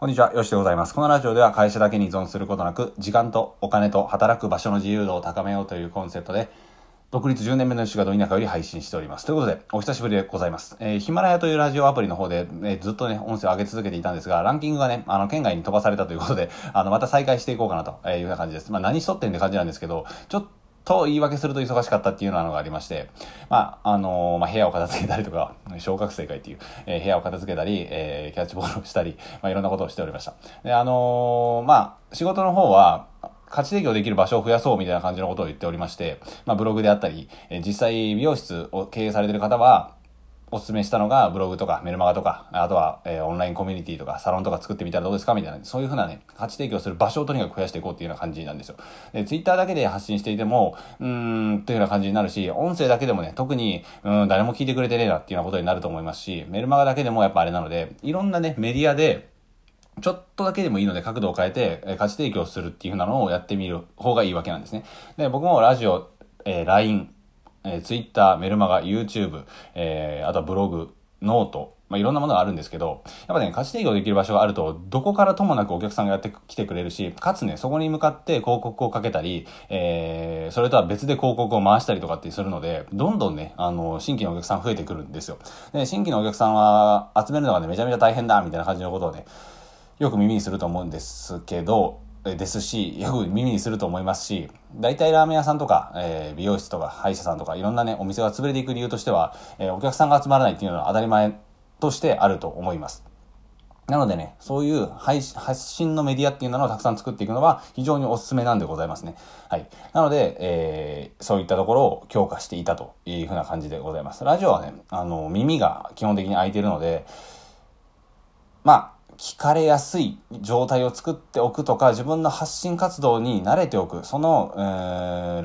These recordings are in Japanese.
こんにちは、よしでございます。このラジオでは会社だけに依存することなく、時間とお金と働く場所の自由度を高めようというコンセプトで、独立10年目の主がど田舎より配信しております。ということで、お久しぶりでございます。えー、ヒマラヤというラジオアプリの方で、えー、ずっとね、音声を上げ続けていたんですが、ランキングがね、あの、県外に飛ばされたということで、あの、また再開していこうかなというような感じです。まあ、何しとってんって感じなんですけど、ちょっと言い訳すると忙しかったっていうようなのがありまして、まあ、あのー、まあ、部屋を片付けたりとか、小学生会っていう、えー、部屋を片付けたり、えー、キャッチボールをしたり、まあ、いろんなことをしておりました。で、あのー、まあ、仕事の方は、価値提供できる場所を増やそうみたいな感じのことを言っておりまして、まあ、ブログであったり、え実際美容室を経営されてる方は、おすすめしたのがブログとかメルマガとか、あとは、えー、オンラインコミュニティとかサロンとか作ってみたらどうですかみたいな、そういうふうなね、価値提供する場所をとにかく増やしていこうっていうような感じなんですよ。で、ツイッターだけで発信していても、うーん、というような感じになるし、音声だけでもね、特に、うん、誰も聞いてくれてねえなっていうようなことになると思いますし、メルマガだけでもやっぱあれなので、いろんなね、メディアで、ちょっとだけでもいいので角度を変えて、え価値提供するっていうふうなのをやってみる方がいいわけなんですね。で、僕もラジオ、えー、LINE、えー、Twitter、メルマガ、YouTube、えー、あとはブログ、 note、まあ、いろんなものがあるんですけど、やっぱね、価値提供できる場所があると、どこからともなくお客さんがやってきてくれるし、かつね、そこに向かって広告をかけたり、えー、それとは別で広告を回したりとかってするので、どんどんね、あの、新規のお客さん増えてくるんですよ。で、新規のお客さんは集めるのがね、めちゃめちゃ大変だ、みたいな感じのことをね、よく耳にすると思うんですけど、ですし、よく耳にすると思いますし、大体ラーメン屋さんとか、えー、美容室とか歯医者さんとか、いろんなね、お店が潰れていく理由としては、えー、お客さんが集まらないっていうのは当たり前としてあると思います。なのでね、そういう配発信のメディアっていうのをたくさん作っていくのは非常におすすめなんでございますね。はい。なので、えー、そういったところを強化していたというふうな感じでございます。ラジオはね、あの、耳が基本的に開いているので、まあ、聞かれやすい状態を作っておくとか、自分の発信活動に慣れておく、その、え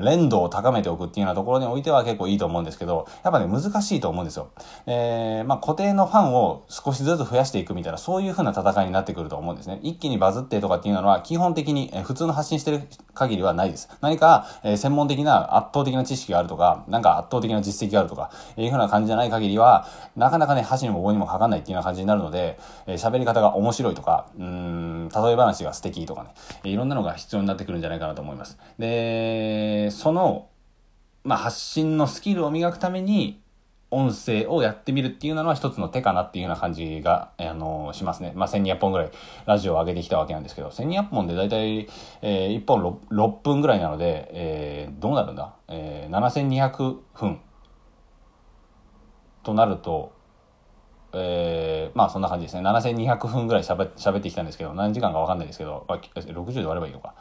ー、連動を高めておくっていうようなところにおいては結構いいと思うんですけど、やっぱね、難しいと思うんですよ。えー、まあ、固定のファンを少しずつ増やしていくみたいな、そういう風な戦いになってくると思うんですね。一気にバズってとかっていうのは、基本的に、え、普通の発信してる限りはないです。何か、えー、専門的な圧倒的な知識があるとか、なんか圧倒的な実績があるとか、いう風な感じじゃない限りは、なかなかね、箸にも棒にもかかんないっていうような感じになるので、え、喋り方が面白いとか、うん、例え話が素敵とかね、いろんなのが必要になってくるんじゃないかなと思います。で、その、まあ、発信のスキルを磨くために、音声をやってみるっていうのは一つの手かなっていうような感じが、あのしますね。まあ、1200本ぐらいラジオを上げてきたわけなんですけど、1200本でだいたい、えー、1本 6, 6分ぐらいなので、えー、どうなるんだ？えー、7200分となると、えー、まあそんな感じですね。7200分ぐらい喋喋ってきたんですけど、何時間かわかんないですけど、まあ、60で割ればいいのか。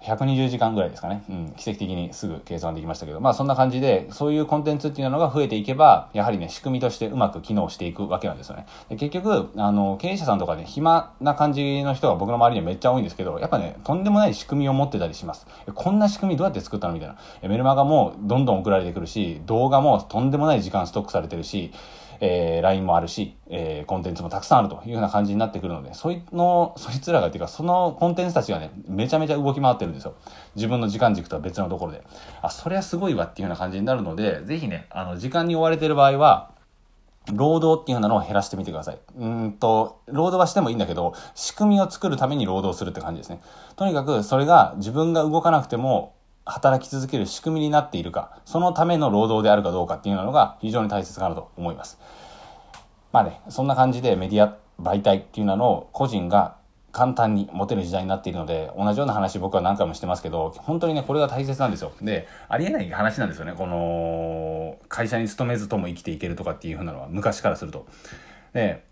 120時間ぐらいですかね。うん、奇跡的にすぐ計算できましたけど、まあそんな感じで、そういうコンテンツっていうのが増えていけば、やはりね、仕組みとしてうまく機能していくわけなんですよね。で結局、あの、経営者さんとかね、暇な感じの人が僕の周りにはめっちゃ多いんですけど、やっぱね、とんでもない仕組みを持ってたりします。こんな仕組みどうやって作ったのみたいな。メルマガもどんどん送られてくるし、動画もとんでもない時間ストックされてるし、えー、LINE もあるし、えー、コンテンツもたくさんあるというような感じになってくるので、そいの、そいつらがっていうか、そのコンテンツたちがね、めちゃめちゃ動き回ってるんですよ。自分の時間軸とは別のところで。あ、それはすごいわっていうような感じになるので、ぜひね、あの、時間に追われてる場合は、労働っていうようなのを減らしてみてください。うんと、労働はしてもいいんだけど、仕組みを作るために労働するって感じですね。とにかく、それが自分が動かなくても、働き続ける仕組みになっているか、そのための労働であるかどうかっていうのが非常に大切かなと思います。まあね、そんな感じでメディア媒体っていうのを個人が簡単に持てる時代になっているので、同じような話僕は何回もしてますけど、本当にね、これが大切なんですよ。で、ありえない話なんですよね。この、会社に勤めずとも生きていけるとかっていうふうなのは、昔からすると。で、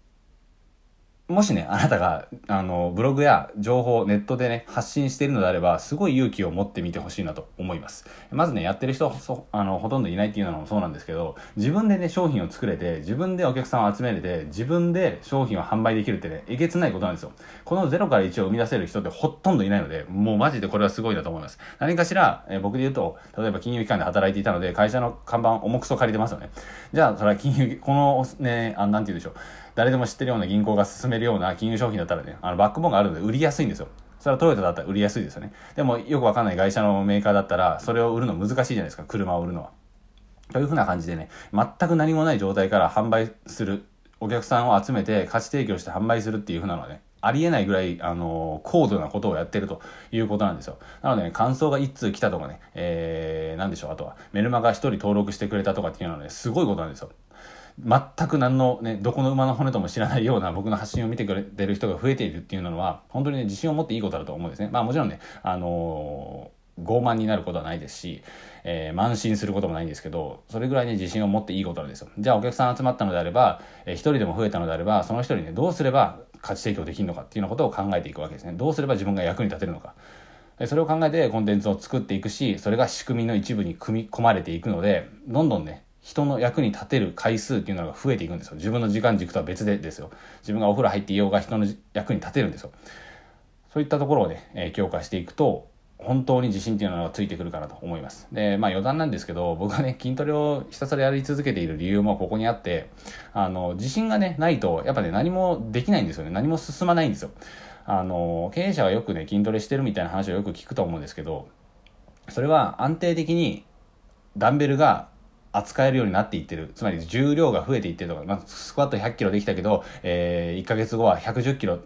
もしね、あなたが、あの、ブログや情報、ネットでね、発信しているのであれば、すごい勇気を持ってみてほしいなと思います。まずね、やってる人、そあの、ほとんどいないっていうのもそうなんですけど、自分でね、商品を作れて、自分でお客さんを集めれて、自分で商品を販売できるってね、えげつないことなんですよ。この0から1を生み出せる人ってほとんどいないので、もうマジでこれはすごいなと思います。何かしら、え僕で言うと、例えば金融機関で働いていたので、会社の看板重くそ借りてますよね。じゃあ、それは金融、このね、あなんて言うでしょう。誰でも知ってるような銀行が進めるような金融商品だったらね、あのバックボーンがあるので売りやすいんですよ。それはトヨタだったら売りやすいですよね。でもよくわかんない会社のメーカーだったら、それを売るの難しいじゃないですか、車を売るのは。というふうな感じでね、全く何もない状態から販売する、お客さんを集めて価値提供して販売するっていうふうなのはね、ありえないぐらい、あの、高度なことをやってるということなんですよ。なのでね、感想が1通来たとかね、えー、なんでしょう、あとは、メルマが1人登録してくれたとかっていうのはね、すごいことなんですよ。全く何のね、どこの馬の骨とも知らないような僕の発信を見てくれてる人が増えているっていうのは、本当にね、自信を持っていいことだと思うんですね。まあもちろんね、あのー、傲慢になることはないですし、えー、慢心することもないんですけど、それぐらいね、自信を持っていいことなんですよ。じゃあお客さん集まったのであれば、えー、一人でも増えたのであれば、その一人ね、どうすれば価値提供できるのかっていうようなことを考えていくわけですね。どうすれば自分が役に立てるのか。それを考えてコンテンツを作っていくし、それが仕組みの一部に組み込まれていくので、どんどんね、人の役に立てる回数っていうのが増えていくんですよ。自分の時間軸とは別でですよ。自分がお風呂入っていようが人の役に立てるんですよ。そういったところをね、え、強化していくと、本当に自信っていうのがついてくるかなと思います。で、まあ余談なんですけど、僕はね、筋トレをひたすらやり続けている理由もここにあって、あの、自信がね、ないと、やっぱね、何もできないんですよね。何も進まないんですよ。あの、経営者はよくね、筋トレしてるみたいな話をよく聞くと思うんですけど、それは安定的にダンベルが扱えるようになっていってる。つまり重量が増えていってるとか、まあ、スクワット100キロできたけど、えー、1ヶ月後は110キロ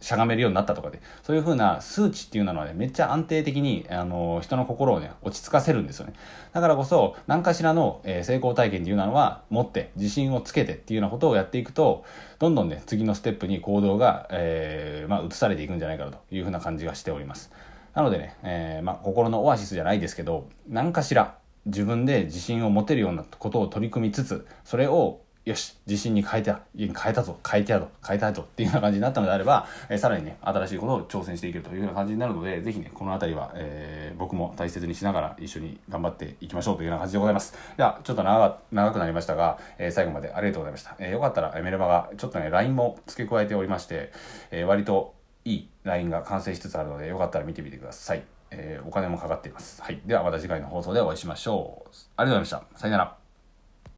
しゃがめるようになったとかで、そういう風な数値っていうのはね、めっちゃ安定的に、あの、人の心をね、落ち着かせるんですよね。だからこそ、何かしらの、えー、成功体験っていうのは、持って、自信をつけてっていうようなことをやっていくと、どんどんね、次のステップに行動が、えー、まあ、移されていくんじゃないかなという風な感じがしております。なのでね、えー、まあ、心のオアシスじゃないですけど、何かしら、自分で自信を持てるようなことを取り組みつつ、それをよし、自信に変えて、変えたぞ、変えてやろう、変えたいぞっていうような感じになったのであれば、えー、さらにね、新しいことを挑戦していけるというような感じになるので、ぜひね、この辺りは、えー、僕も大切にしながら一緒に頑張っていきましょうというような感じでございます。では、ちょっと長くなりましたが、えー、最後までありがとうございました。えー、よかったら、メルマガ、ちょっとね、LINE も付け加えておりまして、え、割といい LINE が完成しつつあるので、よかったら見てみてください。えー、お金もかかっています。はい。ではまた次回の放送でお会いしましょう。ありがとうございました。さよなら。